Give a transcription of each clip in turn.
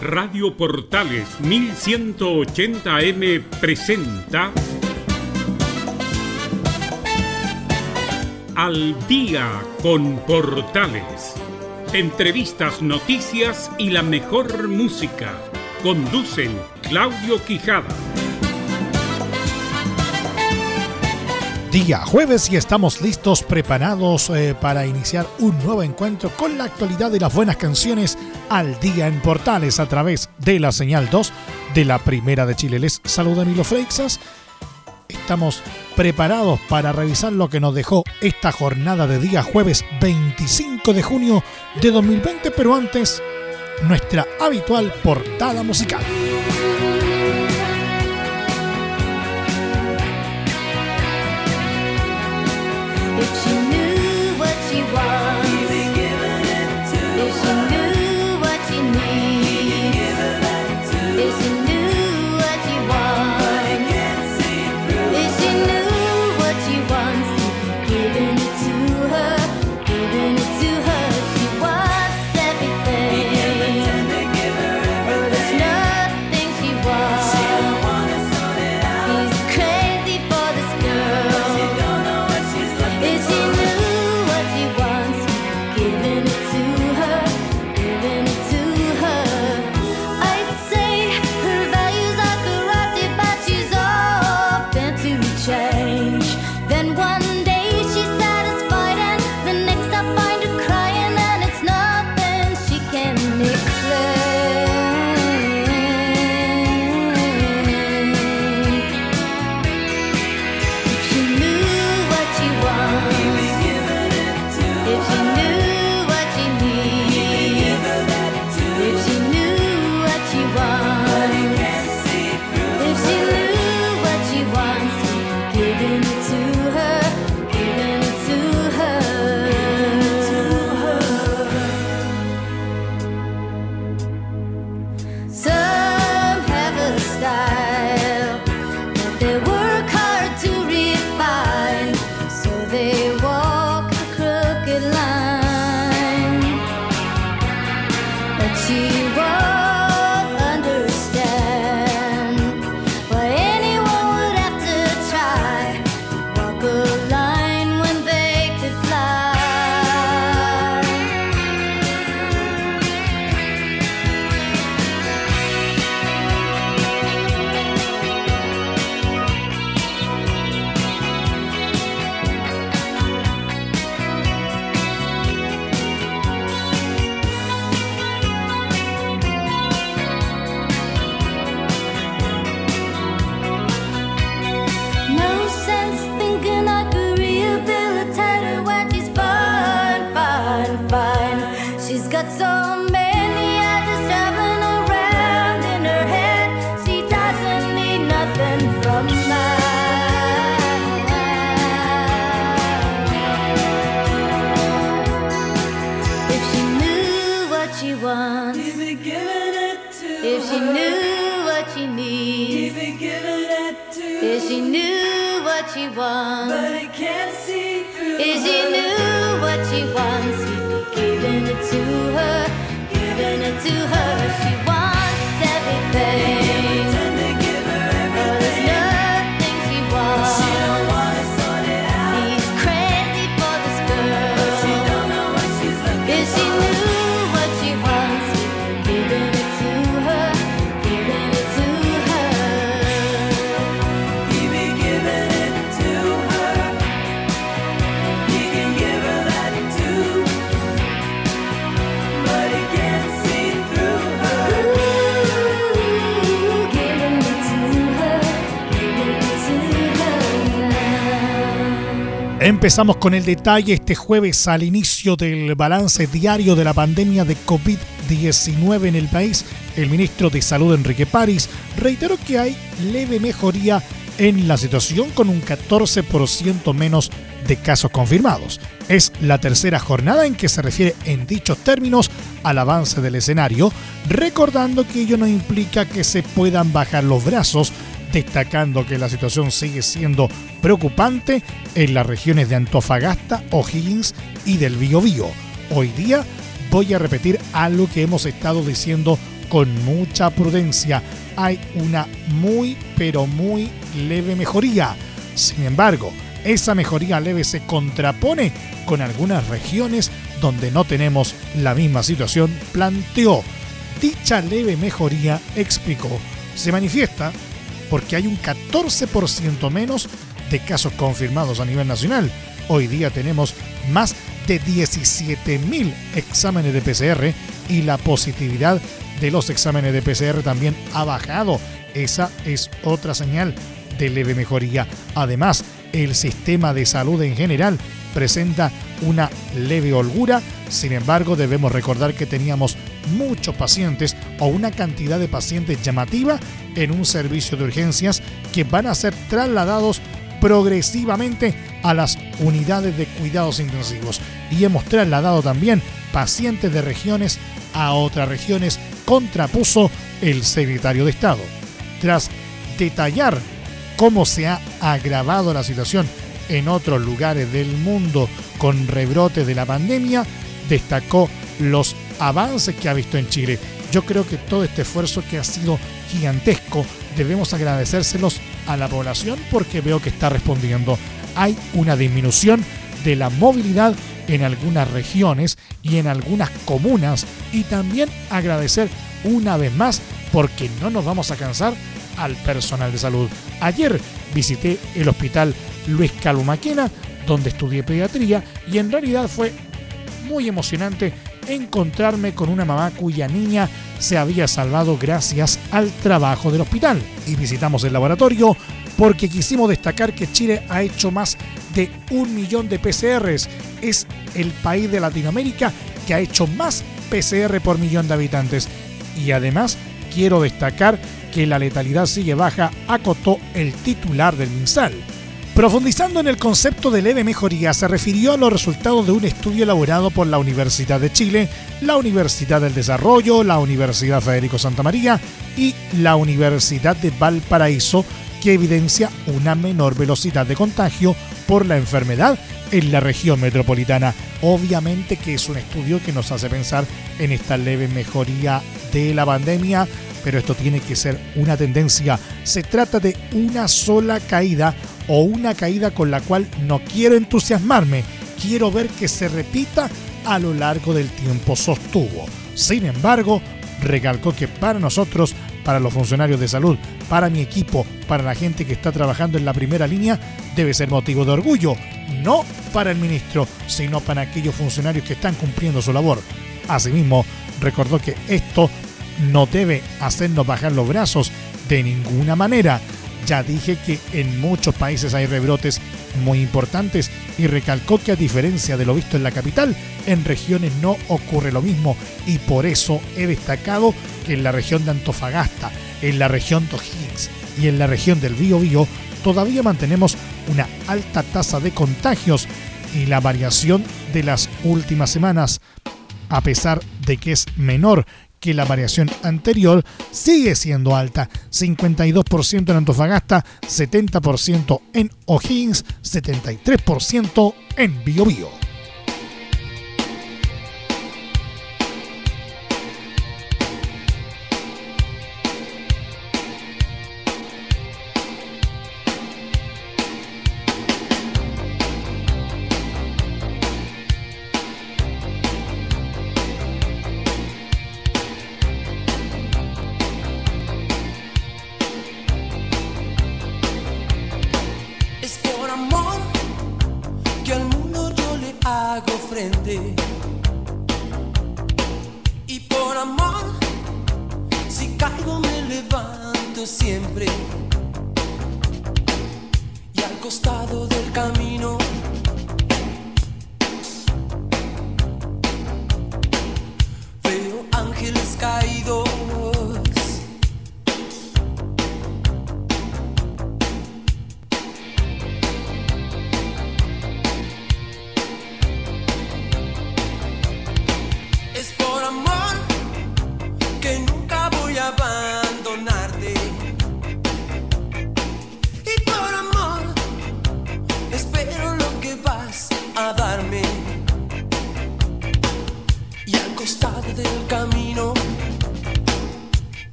Radio Portales 1180M presenta Al día con Portales. Entrevistas, noticias y la mejor música. Conducen Claudio Quijada. Día jueves y estamos listos, preparados eh, para iniciar un nuevo encuentro con la actualidad de las buenas canciones al día en Portales a través de la señal 2 de la Primera de Chile. Les saluda Milo Freixas. Estamos preparados para revisar lo que nos dejó esta jornada de día jueves 25 de junio de 2020, pero antes nuestra habitual portada musical. wants. If she knew what she needs. If she knew what she wants. If she knew what she wants, he'd be giving it to her, giving it to her. She wants everything. Empezamos con el detalle este jueves al inicio del balance diario de la pandemia de COVID-19 en el país. El ministro de Salud Enrique París reiteró que hay leve mejoría en la situación con un 14% menos de casos confirmados. Es la tercera jornada en que se refiere en dichos términos al avance del escenario, recordando que ello no implica que se puedan bajar los brazos destacando que la situación sigue siendo preocupante en las regiones de Antofagasta, O'Higgins y del Biobío. Hoy día voy a repetir algo que hemos estado diciendo con mucha prudencia. Hay una muy pero muy leve mejoría. Sin embargo, esa mejoría leve se contrapone con algunas regiones donde no tenemos la misma situación, planteó. Dicha leve mejoría, explicó, se manifiesta porque hay un 14% menos de casos confirmados a nivel nacional. Hoy día tenemos más de 17.000 exámenes de PCR y la positividad de los exámenes de PCR también ha bajado. Esa es otra señal de leve mejoría. Además, el sistema de salud en general presenta una leve holgura, sin embargo debemos recordar que teníamos muchos pacientes o una cantidad de pacientes llamativa en un servicio de urgencias que van a ser trasladados progresivamente a las unidades de cuidados intensivos y hemos trasladado también pacientes de regiones a otras regiones, contrapuso el secretario de Estado. Tras detallar cómo se ha agravado la situación en otros lugares del mundo con rebrotes de la pandemia, destacó los avances que ha visto en Chile. Yo creo que todo este esfuerzo que ha sido gigantesco debemos agradecérselos a la población porque veo que está respondiendo. Hay una disminución de la movilidad en algunas regiones y en algunas comunas y también agradecer una vez más porque no nos vamos a cansar al personal de salud. Ayer visité el hospital Luis Calumaquena, donde estudié pediatría, y en realidad fue muy emocionante encontrarme con una mamá cuya niña se había salvado gracias al trabajo del hospital. Y visitamos el laboratorio porque quisimos destacar que Chile ha hecho más de un millón de PCRs. Es el país de Latinoamérica que ha hecho más PCR por millón de habitantes. Y además quiero destacar que la letalidad sigue baja, acotó el titular del MinSal. Profundizando en el concepto de leve mejoría, se refirió a los resultados de un estudio elaborado por la Universidad de Chile, la Universidad del Desarrollo, la Universidad Federico Santa María y la Universidad de Valparaíso, que evidencia una menor velocidad de contagio por la enfermedad en la región metropolitana. Obviamente que es un estudio que nos hace pensar en esta leve mejoría de la pandemia, pero esto tiene que ser una tendencia. Se trata de una sola caída o una caída con la cual no quiero entusiasmarme, quiero ver que se repita a lo largo del tiempo, sostuvo. Sin embargo, recalcó que para nosotros, para los funcionarios de salud, para mi equipo, para la gente que está trabajando en la primera línea, debe ser motivo de orgullo, no para el ministro, sino para aquellos funcionarios que están cumpliendo su labor. Asimismo, recordó que esto no debe hacernos bajar los brazos de ninguna manera. Ya dije que en muchos países hay rebrotes muy importantes y recalcó que a diferencia de lo visto en la capital, en regiones no ocurre lo mismo y por eso he destacado que en la región de Antofagasta, en la región de O'Higgins y en la región del Bío todavía mantenemos una alta tasa de contagios y la variación de las últimas semanas, a pesar de que es menor que la variación anterior sigue siendo alta. 52% en Antofagasta, 70% en O'Higgins, 73% en Biobío.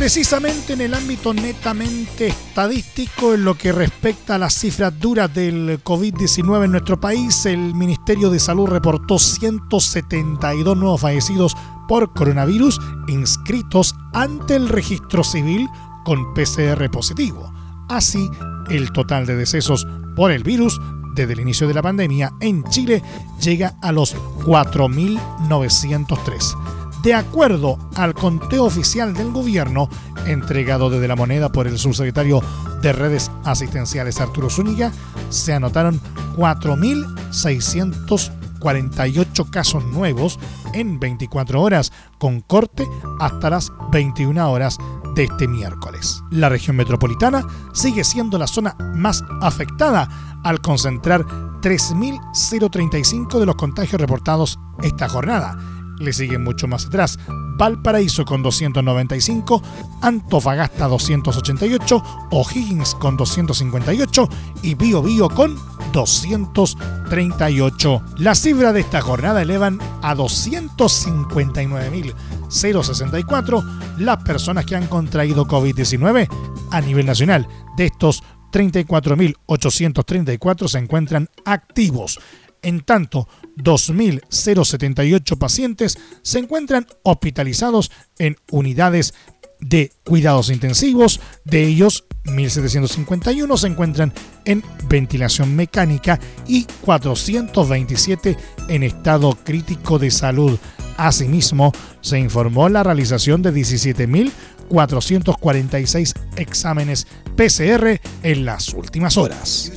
Precisamente en el ámbito netamente estadístico, en lo que respecta a las cifras duras del COVID-19 en nuestro país, el Ministerio de Salud reportó 172 nuevos fallecidos por coronavirus inscritos ante el registro civil con PCR positivo. Así, el total de decesos por el virus desde el inicio de la pandemia en Chile llega a los 4.903. De acuerdo al conteo oficial del gobierno entregado desde la moneda por el subsecretario de redes asistenciales Arturo Zúñiga, se anotaron 4.648 casos nuevos en 24 horas, con corte hasta las 21 horas de este miércoles. La región metropolitana sigue siendo la zona más afectada al concentrar 3.035 de los contagios reportados esta jornada. Le siguen mucho más atrás Valparaíso con 295, Antofagasta 288, O'Higgins con 258 y Bio Bio con 238. La cifra de esta jornada elevan a 259.064 las personas que han contraído COVID-19 a nivel nacional. De estos 34.834 se encuentran activos. En tanto, 2.078 pacientes se encuentran hospitalizados en unidades de cuidados intensivos, de ellos 1.751 se encuentran en ventilación mecánica y 427 en estado crítico de salud. Asimismo, se informó la realización de 17.446 exámenes PCR en las últimas horas.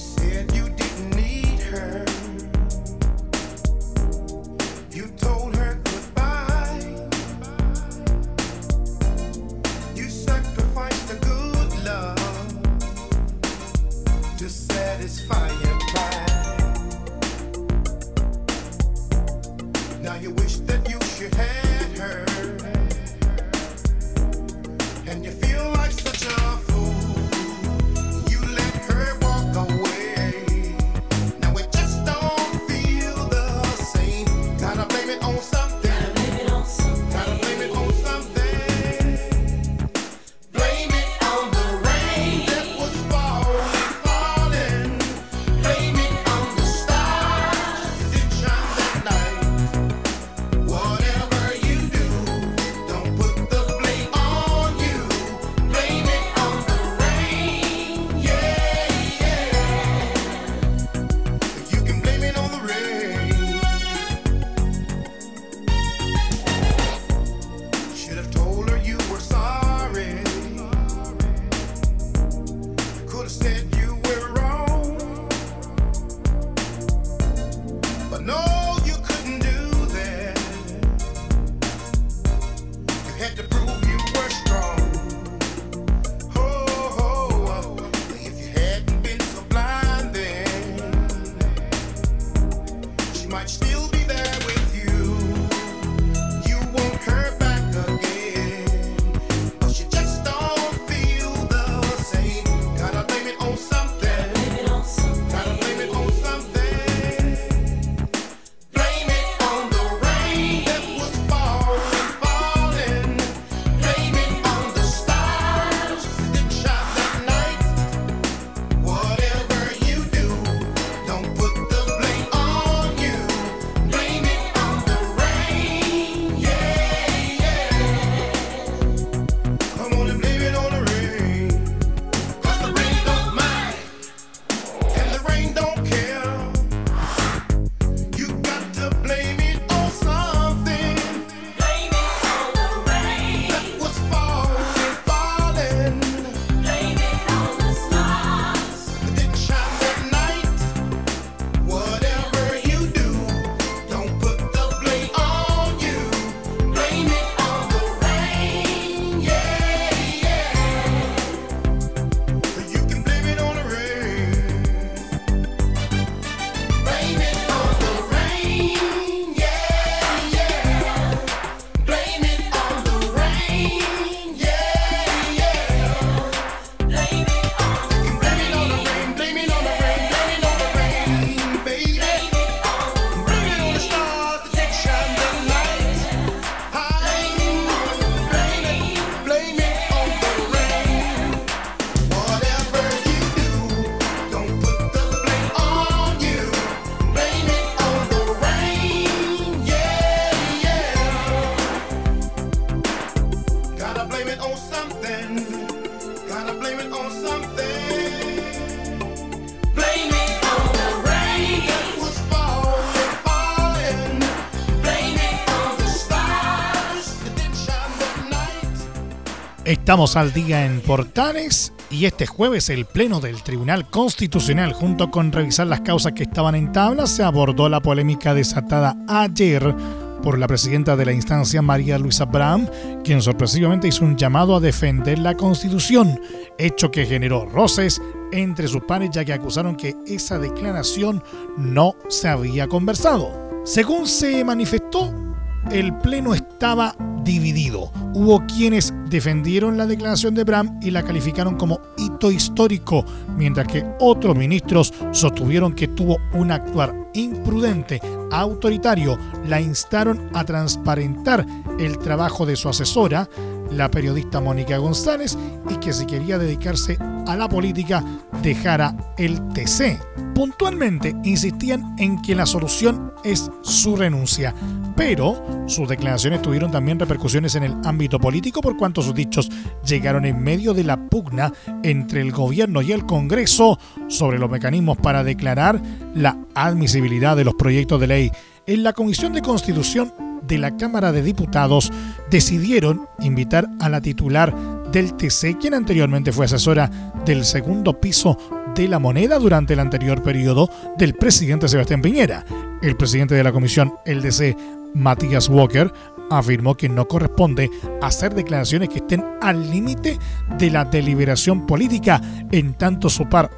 Estamos al día en Portales y este jueves el Pleno del Tribunal Constitucional, junto con revisar las causas que estaban en tabla, se abordó la polémica desatada ayer por la presidenta de la instancia, María Luisa Bram, quien sorpresivamente hizo un llamado a defender la Constitución, hecho que generó roces entre sus pares ya que acusaron que esa declaración no se había conversado. Según se manifestó, el Pleno estaba dividido. Hubo quienes defendieron la declaración de Bram y la calificaron como hito histórico, mientras que otros ministros sostuvieron que tuvo un actuar imprudente, autoritario, la instaron a transparentar el trabajo de su asesora, la periodista Mónica González, y que si quería dedicarse a la política dejara el TC. Puntualmente insistían en que la solución es su renuncia pero sus declaraciones tuvieron también repercusiones en el ámbito político por cuanto sus dichos llegaron en medio de la pugna entre el gobierno y el Congreso sobre los mecanismos para declarar la admisibilidad de los proyectos de ley. En la Comisión de Constitución de la Cámara de Diputados decidieron invitar a la titular del TC, quien anteriormente fue asesora del segundo piso de la moneda durante el anterior periodo del presidente Sebastián Piñera. El presidente de la comisión, el Matías Walker, afirmó que no corresponde hacer declaraciones que estén al límite de la deliberación política, en tanto su par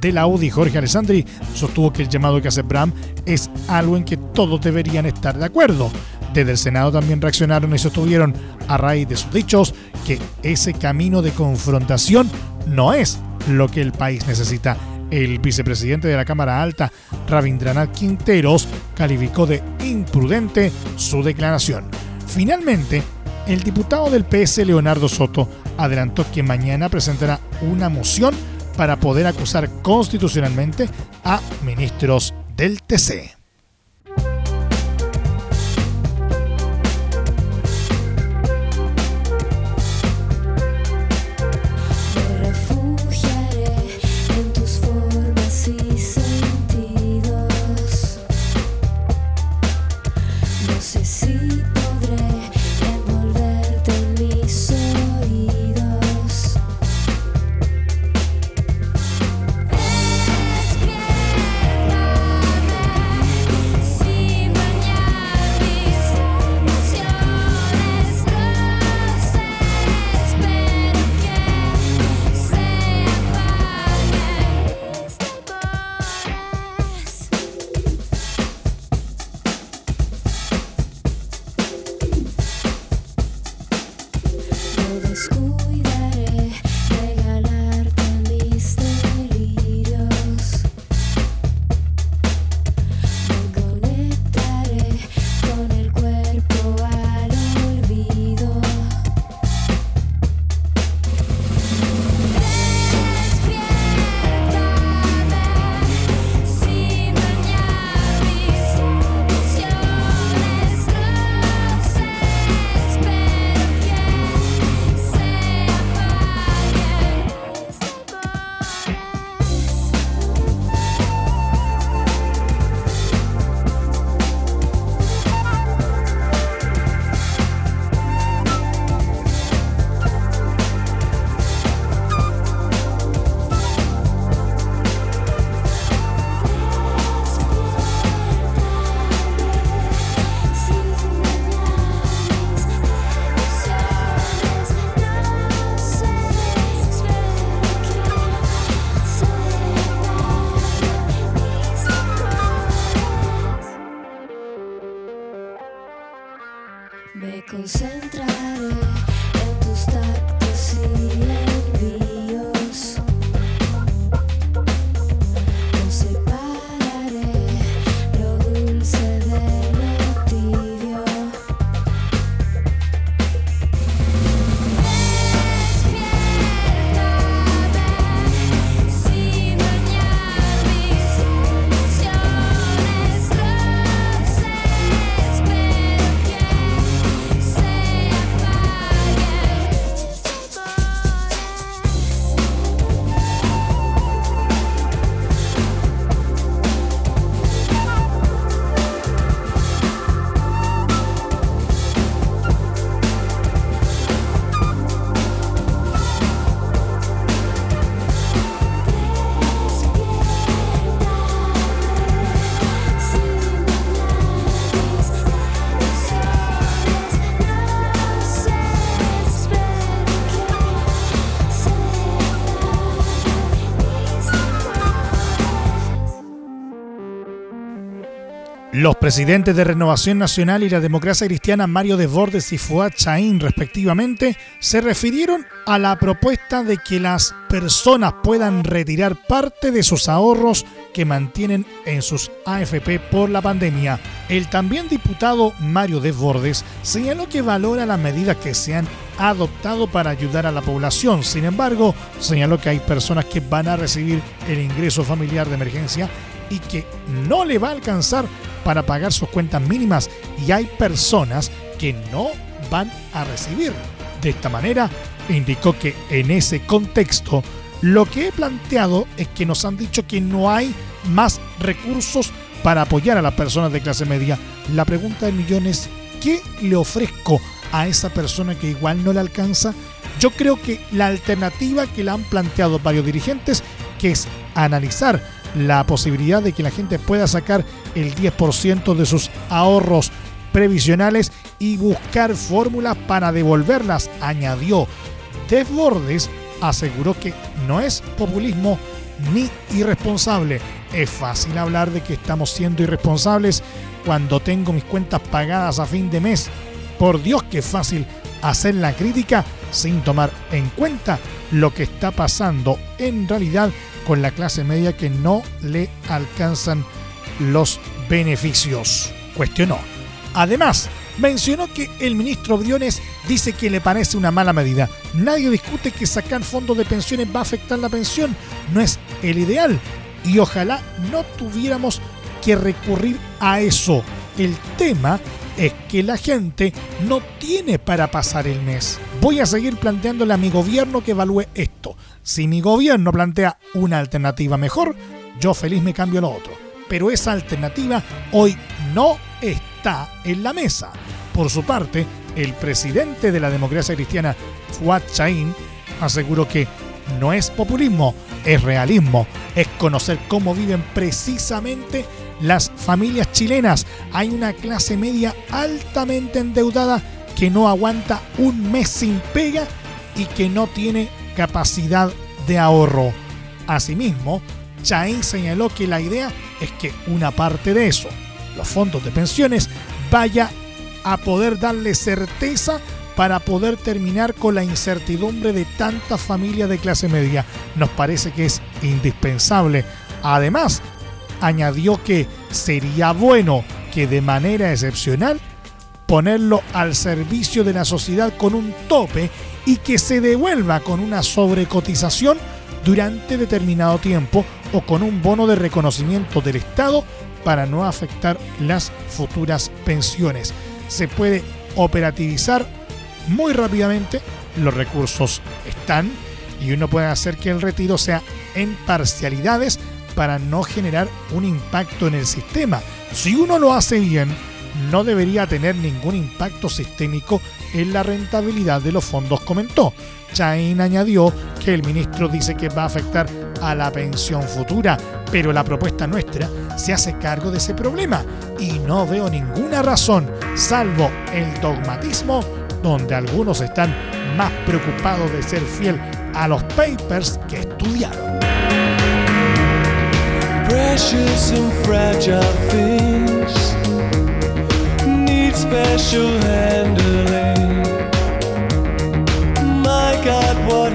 de la UDI, Jorge Alessandri, sostuvo que el llamado que hace Bram es algo en que todos deberían estar de acuerdo. Desde el Senado también reaccionaron y sostuvieron, a raíz de sus dichos, que ese camino de confrontación no es lo que el país necesita. El vicepresidente de la Cámara Alta, Rabindranath Quinteros, calificó de imprudente su declaración. Finalmente, el diputado del PS, Leonardo Soto, adelantó que mañana presentará una moción para poder acusar constitucionalmente a ministros del TC. Los presidentes de Renovación Nacional y la Democracia Cristiana Mario Desbordes y Fuad Chaín, respectivamente, se refirieron a la propuesta de que las personas puedan retirar parte de sus ahorros que mantienen en sus AFP por la pandemia. El también diputado Mario Desbordes señaló que valora las medidas que se han adoptado para ayudar a la población. Sin embargo, señaló que hay personas que van a recibir el ingreso familiar de emergencia y que no le va a alcanzar para pagar sus cuentas mínimas y hay personas que no van a recibir. De esta manera, indicó que en ese contexto, lo que he planteado es que nos han dicho que no hay más recursos para apoyar a las personas de clase media. La pregunta de millones, ¿qué le ofrezco a esa persona que igual no le alcanza? Yo creo que la alternativa que le han planteado varios dirigentes, que es analizar la posibilidad de que la gente pueda sacar el 10% de sus ahorros previsionales y buscar fórmulas para devolverlas, añadió. Desbordes aseguró que no es populismo ni irresponsable. Es fácil hablar de que estamos siendo irresponsables cuando tengo mis cuentas pagadas a fin de mes. Por Dios que fácil hacer la crítica sin tomar en cuenta lo que está pasando en realidad con la clase media que no le alcanzan los beneficios. Cuestionó. Además, mencionó que el ministro Briones dice que le parece una mala medida. Nadie discute que sacar fondos de pensiones va a afectar la pensión. No es el ideal. Y ojalá no tuviéramos que recurrir a eso. El tema es que la gente no tiene para pasar el mes. Voy a seguir planteándole a mi gobierno que evalúe esto. Si mi gobierno plantea una alternativa mejor, yo feliz me cambio lo otro. Pero esa alternativa hoy no está en la mesa. Por su parte, el presidente de la democracia cristiana, Fuad Chain, aseguró que no es populismo, es realismo, es conocer cómo viven precisamente las familias chilenas. Hay una clase media altamente endeudada que no aguanta un mes sin pega y que no tiene capacidad de ahorro. Asimismo, Chain señaló que la idea es que una parte de eso, los fondos de pensiones, vaya a poder darle certeza para poder terminar con la incertidumbre de tantas familias de clase media. Nos parece que es indispensable. Además, añadió que sería bueno que de manera excepcional ponerlo al servicio de la sociedad con un tope y que se devuelva con una sobrecotización durante determinado tiempo o con un bono de reconocimiento del Estado para no afectar las futuras pensiones. Se puede operativizar muy rápidamente, los recursos están y uno puede hacer que el retiro sea en parcialidades para no generar un impacto en el sistema. Si uno lo hace bien, no debería tener ningún impacto sistémico en la rentabilidad de los fondos, comentó. Chain añadió que el ministro dice que va a afectar a la pensión futura, pero la propuesta nuestra se hace cargo de ese problema y no veo ninguna razón, salvo el dogmatismo, donde algunos están más preocupados de ser fiel a los papers que estudiaron. Precious and fragile things need special handling. My God, what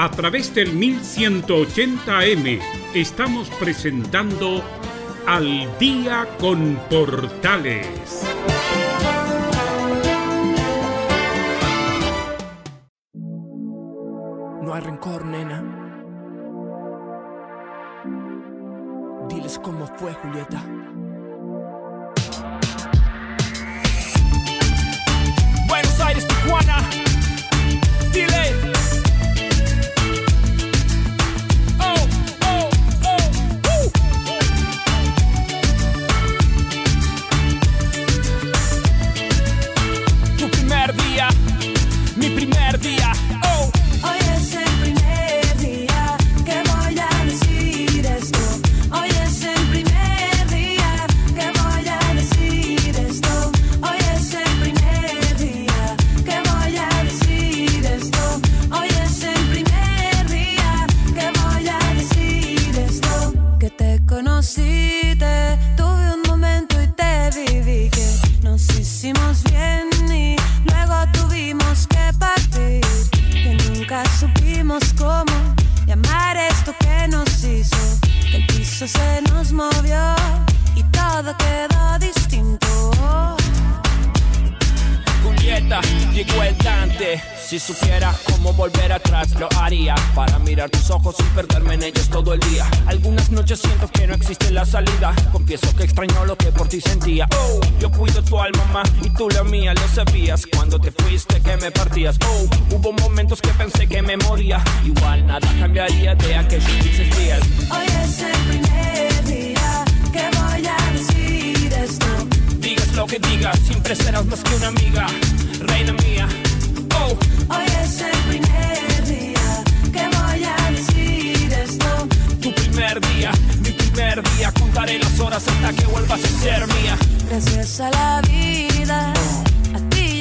A través del 1180M estamos presentando Al Día con Portales. No hay rencor, nena. Diles cómo fue, Julieta. Sabías. Cuando te fuiste que me partías. Oh, hubo momentos que pensé que me moría. Igual nada cambiaría de aquellos dulces días. Hoy es el primer día que voy a decir esto. Digas lo que digas, siempre serás más que una amiga. Reina mía. Oh, Hoy es el primer día que voy a decir esto. tu primer día, mi primer día. Contaré las horas hasta que vuelvas a ser mía. Gracias a la vida,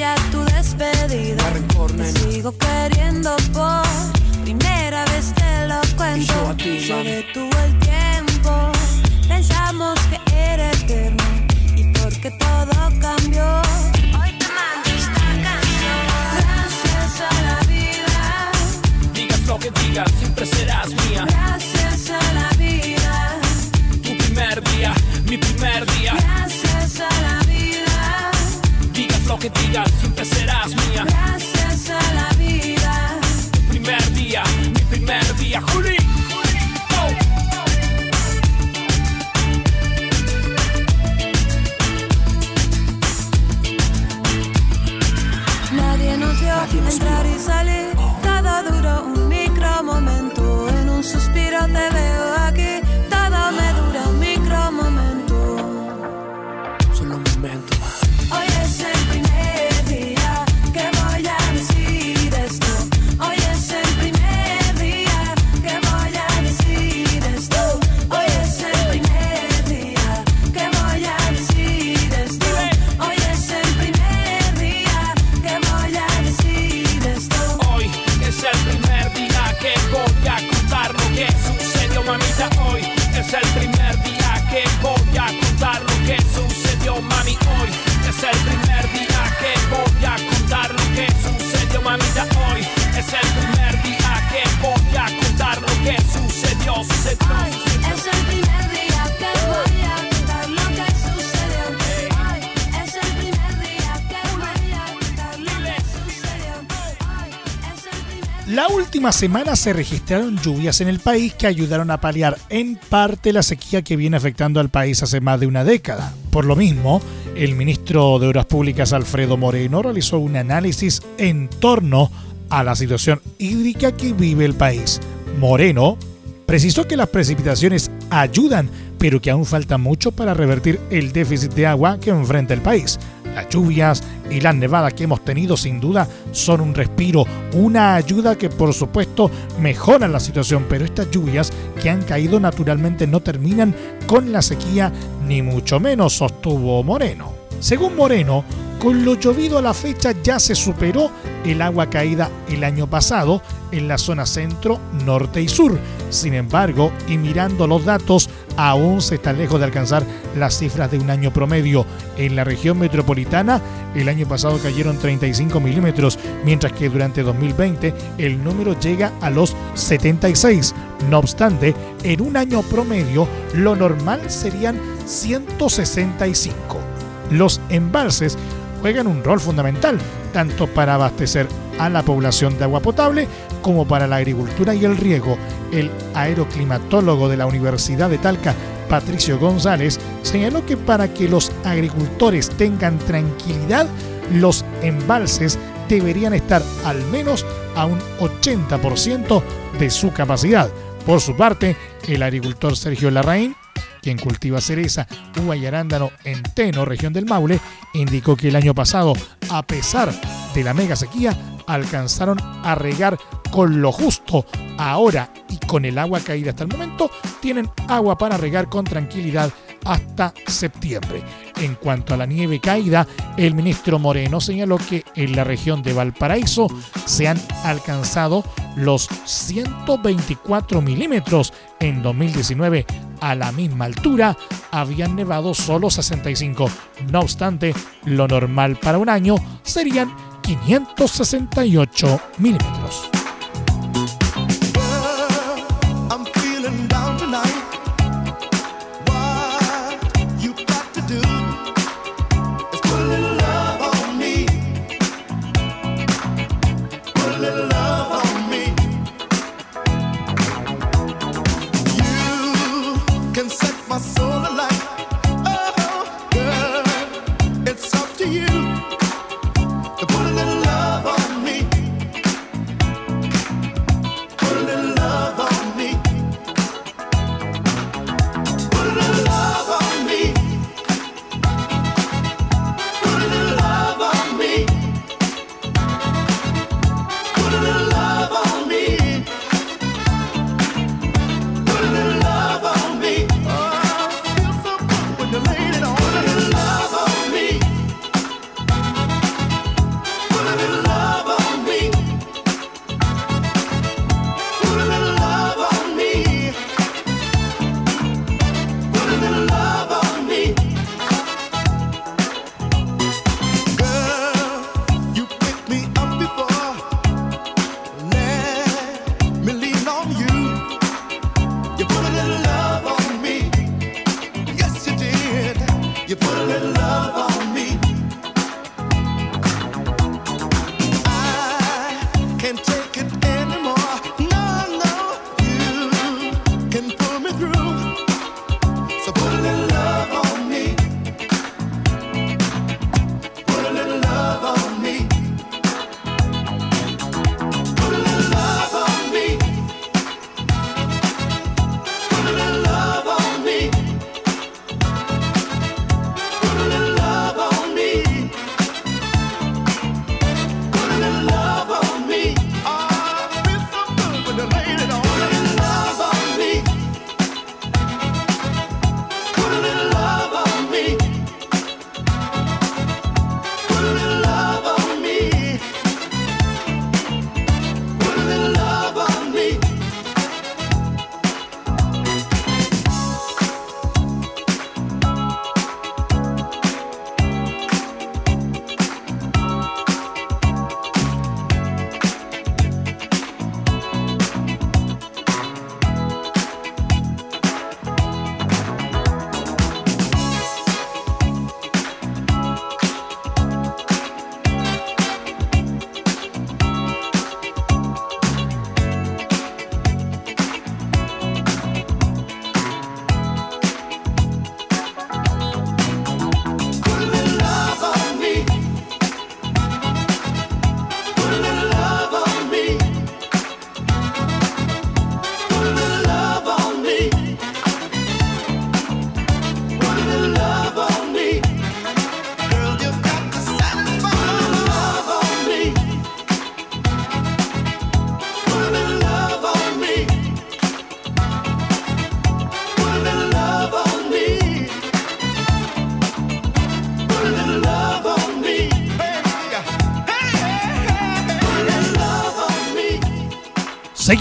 a tu despedida. Te sigo queriendo por primera vez te lo cuento. yo a ti, Se mami. detuvo el tiempo, pensamos que era eterno y porque todo cambió. Hoy te mando esta canción. Gracias a la vida, Digas lo que digas, siempre serás mía. gracias a la vida, Tu primer día, mi primer día. Lo que digas, siempre serás mía. Gracias a la vida. Tu primer día, mi primer día. Juli. Oh. Nadie nos vio entrar y salir. Todo duró un micro momento. En un suspiro te veo es el primer día que voy a contar lo que sucedió, sucedió. Es el primer día que voy a contar lo que sucedió. Ay, es el primer día que voy a contar lo que sucedió. Ay, es el primer La última semana se registraron lluvias en el país que ayudaron a paliar en parte la sequía que viene afectando al país hace más de una década. Por lo mismo, el ministro de Obras Públicas Alfredo Moreno realizó un análisis en torno a la situación hídrica que vive el país. Moreno precisó que las precipitaciones ayudan, pero que aún falta mucho para revertir el déficit de agua que enfrenta el país. Las lluvias y las nevadas que hemos tenido sin duda son un respiro, una ayuda que por supuesto mejoran la situación, pero estas lluvias que han caído naturalmente no terminan con la sequía ni mucho menos, sostuvo Moreno. Según Moreno, Con lo llovido a la fecha ya se superó el agua caída el año pasado en la zona centro, norte y sur. Sin embargo, y mirando los datos, aún se está lejos de alcanzar las cifras de un año promedio. En la región metropolitana, el año pasado cayeron 35 milímetros, mientras que durante 2020 el número llega a los 76. No obstante, en un año promedio, lo normal serían 165. Los embalses juegan un rol fundamental, tanto para abastecer a la población de agua potable como para la agricultura y el riego. El aeroclimatólogo de la Universidad de Talca, Patricio González, señaló que para que los agricultores tengan tranquilidad, los embalses deberían estar al menos a un 80% de su capacidad. Por su parte, el agricultor Sergio Larraín quien cultiva cereza, uva y arándano en Teno, región del Maule, indicó que el año pasado, a pesar de la mega sequía, alcanzaron a regar con lo justo. Ahora y con el agua caída hasta el momento, tienen agua para regar con tranquilidad hasta septiembre. En cuanto a la nieve caída, el ministro Moreno señaló que en la región de Valparaíso se han alcanzado los 124 milímetros. En 2019, a la misma altura, habían nevado solo 65. No obstante, lo normal para un año serían 568 milímetros.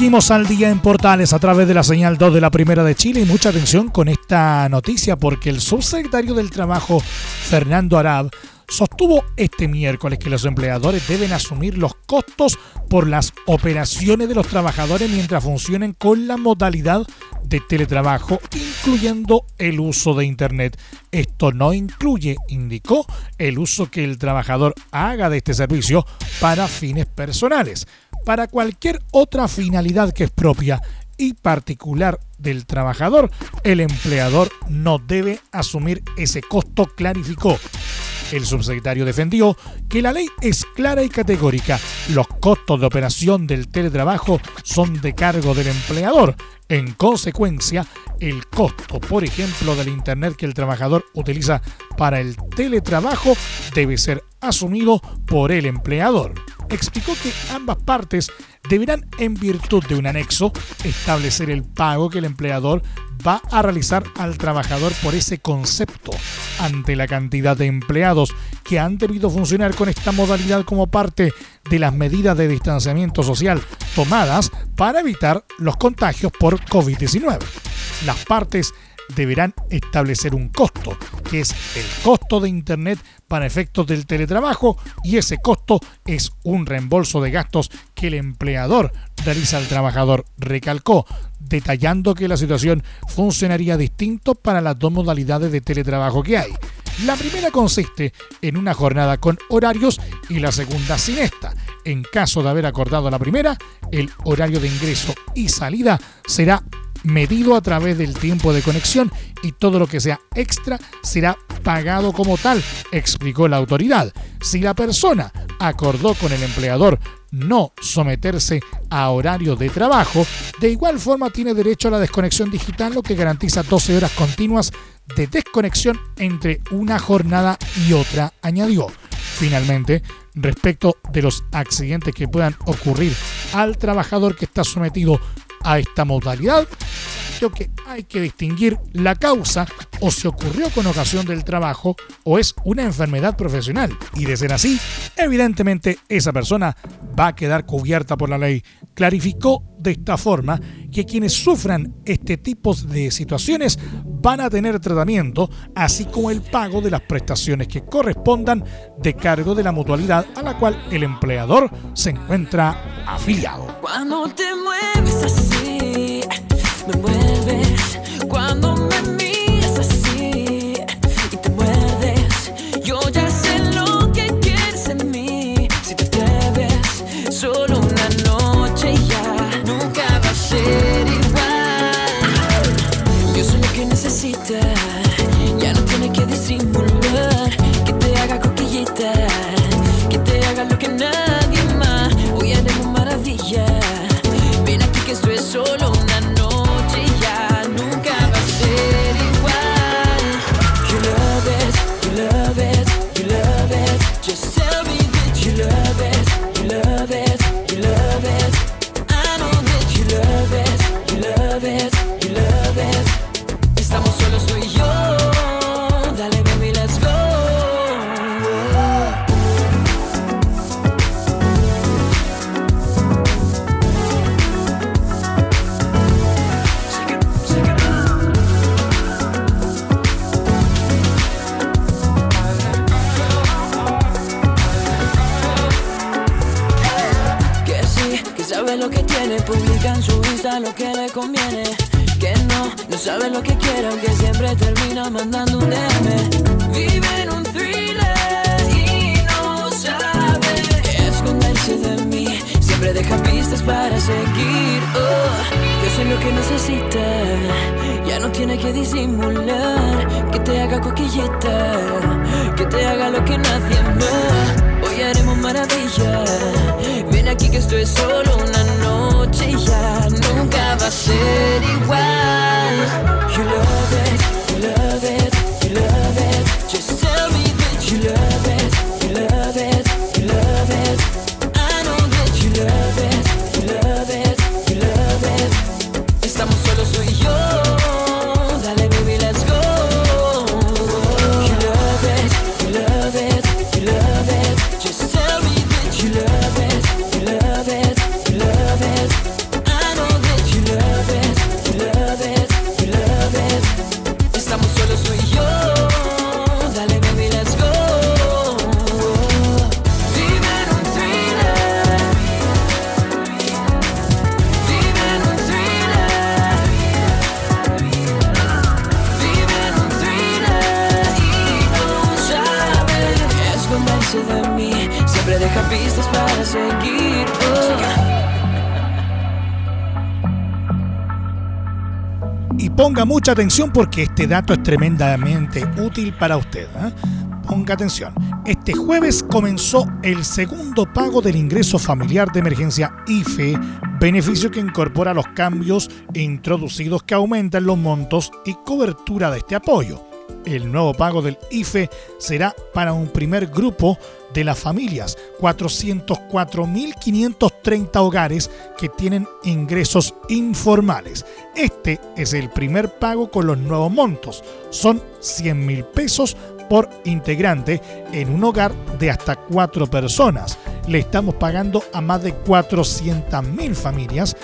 Seguimos al día en Portales a través de la señal 2 de la Primera de Chile y mucha atención con esta noticia porque el subsecretario del Trabajo, Fernando Arab, sostuvo este miércoles que los empleadores deben asumir los costos por las operaciones de los trabajadores mientras funcionen con la modalidad de teletrabajo, incluyendo el uso de Internet. Esto no incluye, indicó, el uso que el trabajador haga de este servicio para fines personales. Para cualquier otra finalidad que es propia y particular del trabajador, el empleador no debe asumir ese costo, clarificó. El subsecretario defendió que la ley es clara y categórica. Los costos de operación del teletrabajo son de cargo del empleador. En consecuencia, el costo, por ejemplo, del Internet que el trabajador utiliza para el teletrabajo debe ser asumido por el empleador. Explicó que ambas partes deberán, en virtud de un anexo, establecer el pago que el empleador va a realizar al trabajador por ese concepto ante la cantidad de empleados que han debido funcionar con esta modalidad como parte de las medidas de distanciamiento social tomadas para evitar los contagios por COVID-19. Las partes deberán establecer un costo, que es el costo de Internet para efectos del teletrabajo y ese costo es un reembolso de gastos que el empleador realiza al trabajador, recalcó, detallando que la situación funcionaría distinto para las dos modalidades de teletrabajo que hay. La primera consiste en una jornada con horarios y la segunda sin esta. En caso de haber acordado la primera, el horario de ingreso y salida será medido a través del tiempo de conexión y todo lo que sea extra será pagado como tal, explicó la autoridad. Si la persona acordó con el empleador no someterse a horario de trabajo, de igual forma tiene derecho a la desconexión digital, lo que garantiza 12 horas continuas de desconexión entre una jornada y otra, añadió. Finalmente, respecto de los accidentes que puedan ocurrir al trabajador que está sometido a esta modalidad, creo que hay que distinguir la causa o si ocurrió con ocasión del trabajo o es una enfermedad profesional. Y de ser así, evidentemente esa persona va a quedar cubierta por la ley. Clarificó de esta forma que quienes sufran este tipo de situaciones van a tener tratamiento, así como el pago de las prestaciones que correspondan de cargo de la mutualidad a la cual el empleador se encuentra afiliado. Cuando te mueves así, me mueves. Cuando me miras tiene que disimular. Que te haga coquillita, que te haga lo que nadie más. Hoy haremos maravilla. Ven aquí que esto es solo una noche y ya nunca va a ser igual. You love it, you love it, you love it. Just tell me that you love it, mucha atención porque este dato es tremendamente útil para usted. ¿eh? Ponga atención. Este jueves comenzó el segundo pago del ingreso familiar de emergencia IFE, beneficio que incorpora los cambios introducidos que aumentan los montos y cobertura de este apoyo. El nuevo pago del IFE será para un primer grupo de las familias, 404.530 hogares que tienen ingresos informales. Este es el primer pago con los nuevos montos. Son 100 mil pesos por integrante en un hogar de hasta cuatro personas. Le estamos pagando a más de 400 mil familias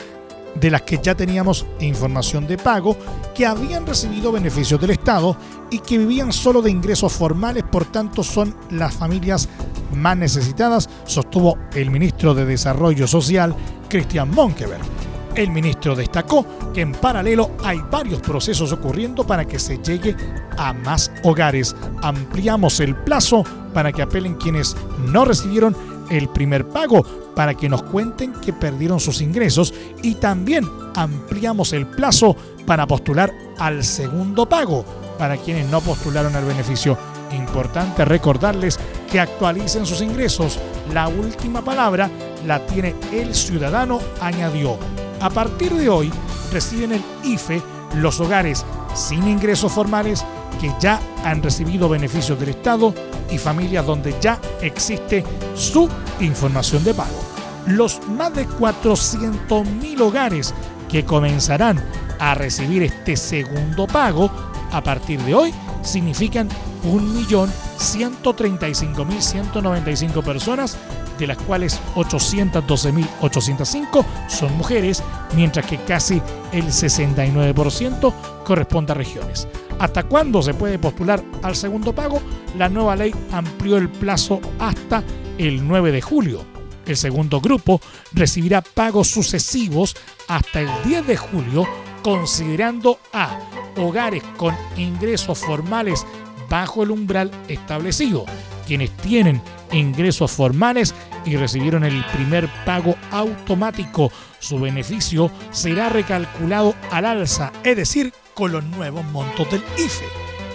de las que ya teníamos información de pago, que habían recibido beneficios del Estado y que vivían solo de ingresos formales, por tanto son las familias más necesitadas, sostuvo el ministro de Desarrollo Social, Cristian Monkeberg. El ministro destacó que en paralelo hay varios procesos ocurriendo para que se llegue a más hogares. Ampliamos el plazo para que apelen quienes no recibieron el primer pago para que nos cuenten que perdieron sus ingresos y también ampliamos el plazo para postular al segundo pago para quienes no postularon al beneficio. Importante recordarles que actualicen sus ingresos. La última palabra la tiene el ciudadano, añadió. A partir de hoy reciben el IFE los hogares sin ingresos formales que ya han recibido beneficios del Estado y familias donde ya existe su información de pago. Los más de 400.000 hogares que comenzarán a recibir este segundo pago a partir de hoy significan 1.135.195 personas, de las cuales 812.805 son mujeres, mientras que casi el 69% corresponde a regiones. ¿Hasta cuándo se puede postular al segundo pago? La nueva ley amplió el plazo hasta el 9 de julio. El segundo grupo recibirá pagos sucesivos hasta el 10 de julio, considerando a hogares con ingresos formales bajo el umbral establecido, quienes tienen ingresos formales y recibieron el primer pago automático. Su beneficio será recalculado al alza, es decir, con los nuevos montos del IFE.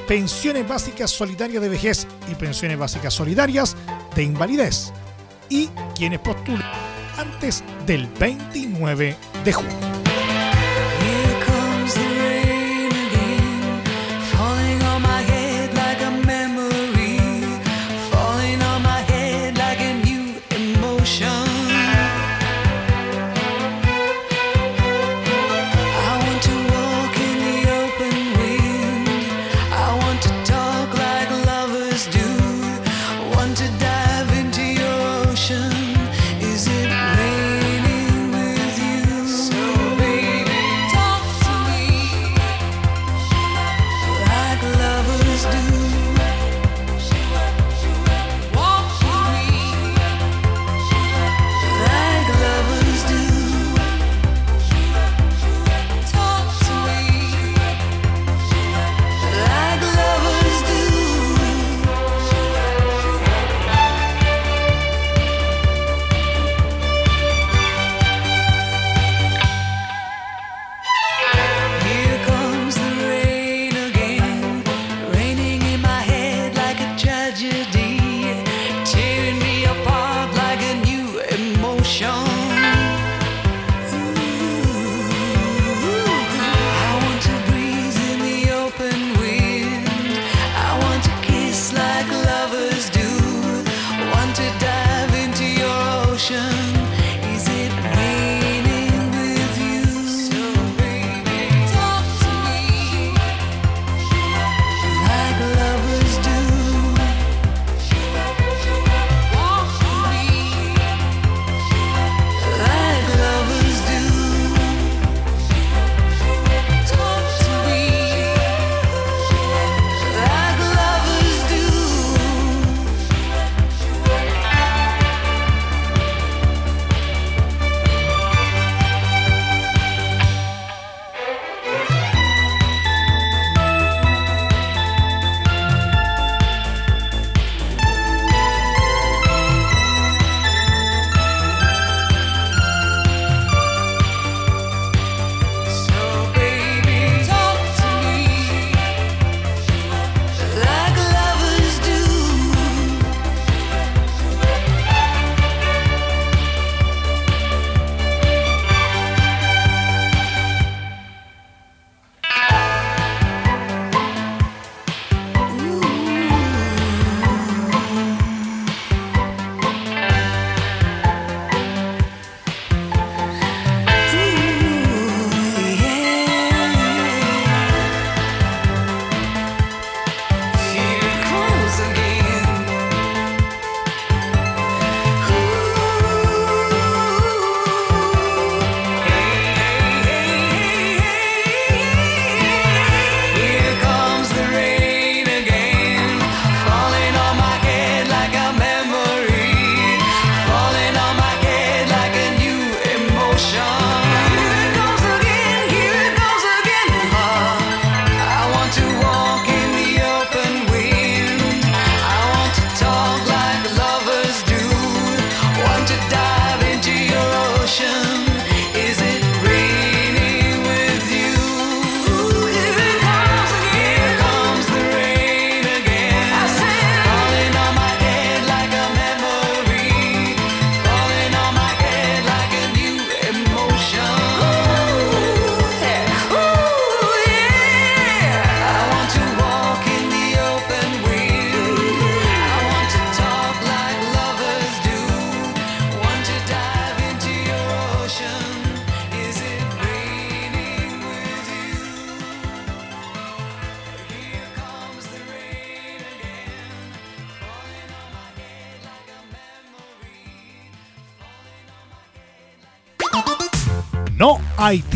Pensiones básicas solidarias de vejez y pensiones básicas solidarias de invalidez. Y quienes postulan antes del 29 de junio.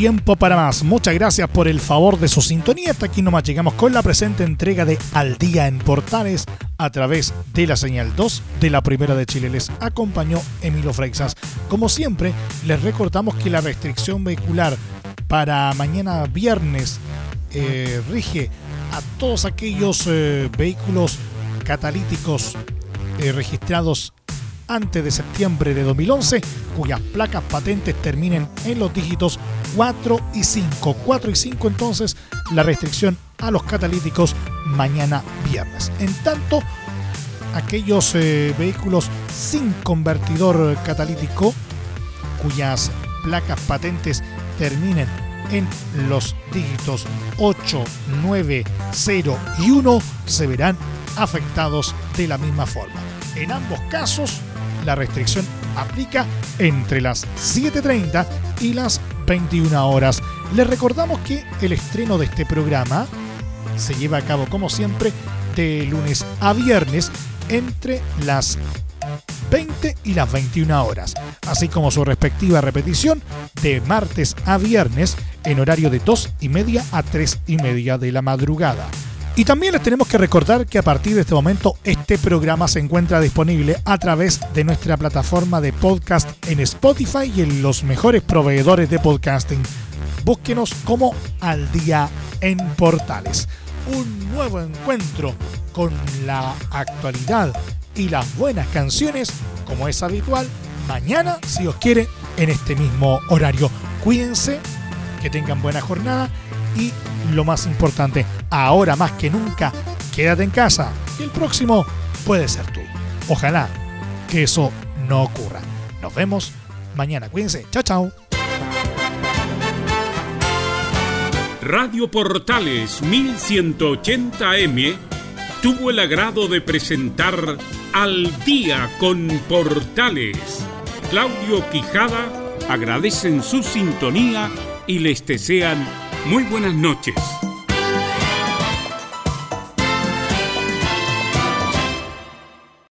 Tiempo para más. Muchas gracias por el favor de su sintonía. Hasta aquí nomás llegamos con la presente entrega de Al Día en Portales a través de la señal 2 de la Primera de Chile. Les acompañó Emilio Freixas. Como siempre, les recordamos que la restricción vehicular para mañana viernes eh, rige a todos aquellos eh, vehículos catalíticos eh, registrados antes de septiembre de 2011, cuyas placas patentes terminen en los dígitos 4 y 5. 4 y 5 entonces la restricción a los catalíticos mañana viernes. En tanto, aquellos eh, vehículos sin convertidor catalítico, cuyas placas patentes terminen en los dígitos 8, 9, 0 y 1, se verán afectados de la misma forma. En ambos casos, la restricción aplica entre las 7.30 y las 21 horas. Les recordamos que el estreno de este programa se lleva a cabo como siempre de lunes a viernes entre las 20 y las 21 horas, así como su respectiva repetición de martes a viernes en horario de 2 y media a 3 y media de la madrugada. Y también les tenemos que recordar que a partir de este momento este programa se encuentra disponible a través de nuestra plataforma de podcast en Spotify y en los mejores proveedores de podcasting. Búsquenos como Al Día en Portales. Un nuevo encuentro con la actualidad y las buenas canciones, como es habitual, mañana, si os quiere, en este mismo horario. Cuídense, que tengan buena jornada y lo más importante, ahora más que nunca, quédate en casa, que el próximo puede ser tú. Ojalá que eso no ocurra. Nos vemos mañana. Cuídense. Chao, chao. Radio Portales 1180M tuvo el agrado de presentar Al Día con Portales. Claudio Quijada agradecen su sintonía y les desean muy buenas noches.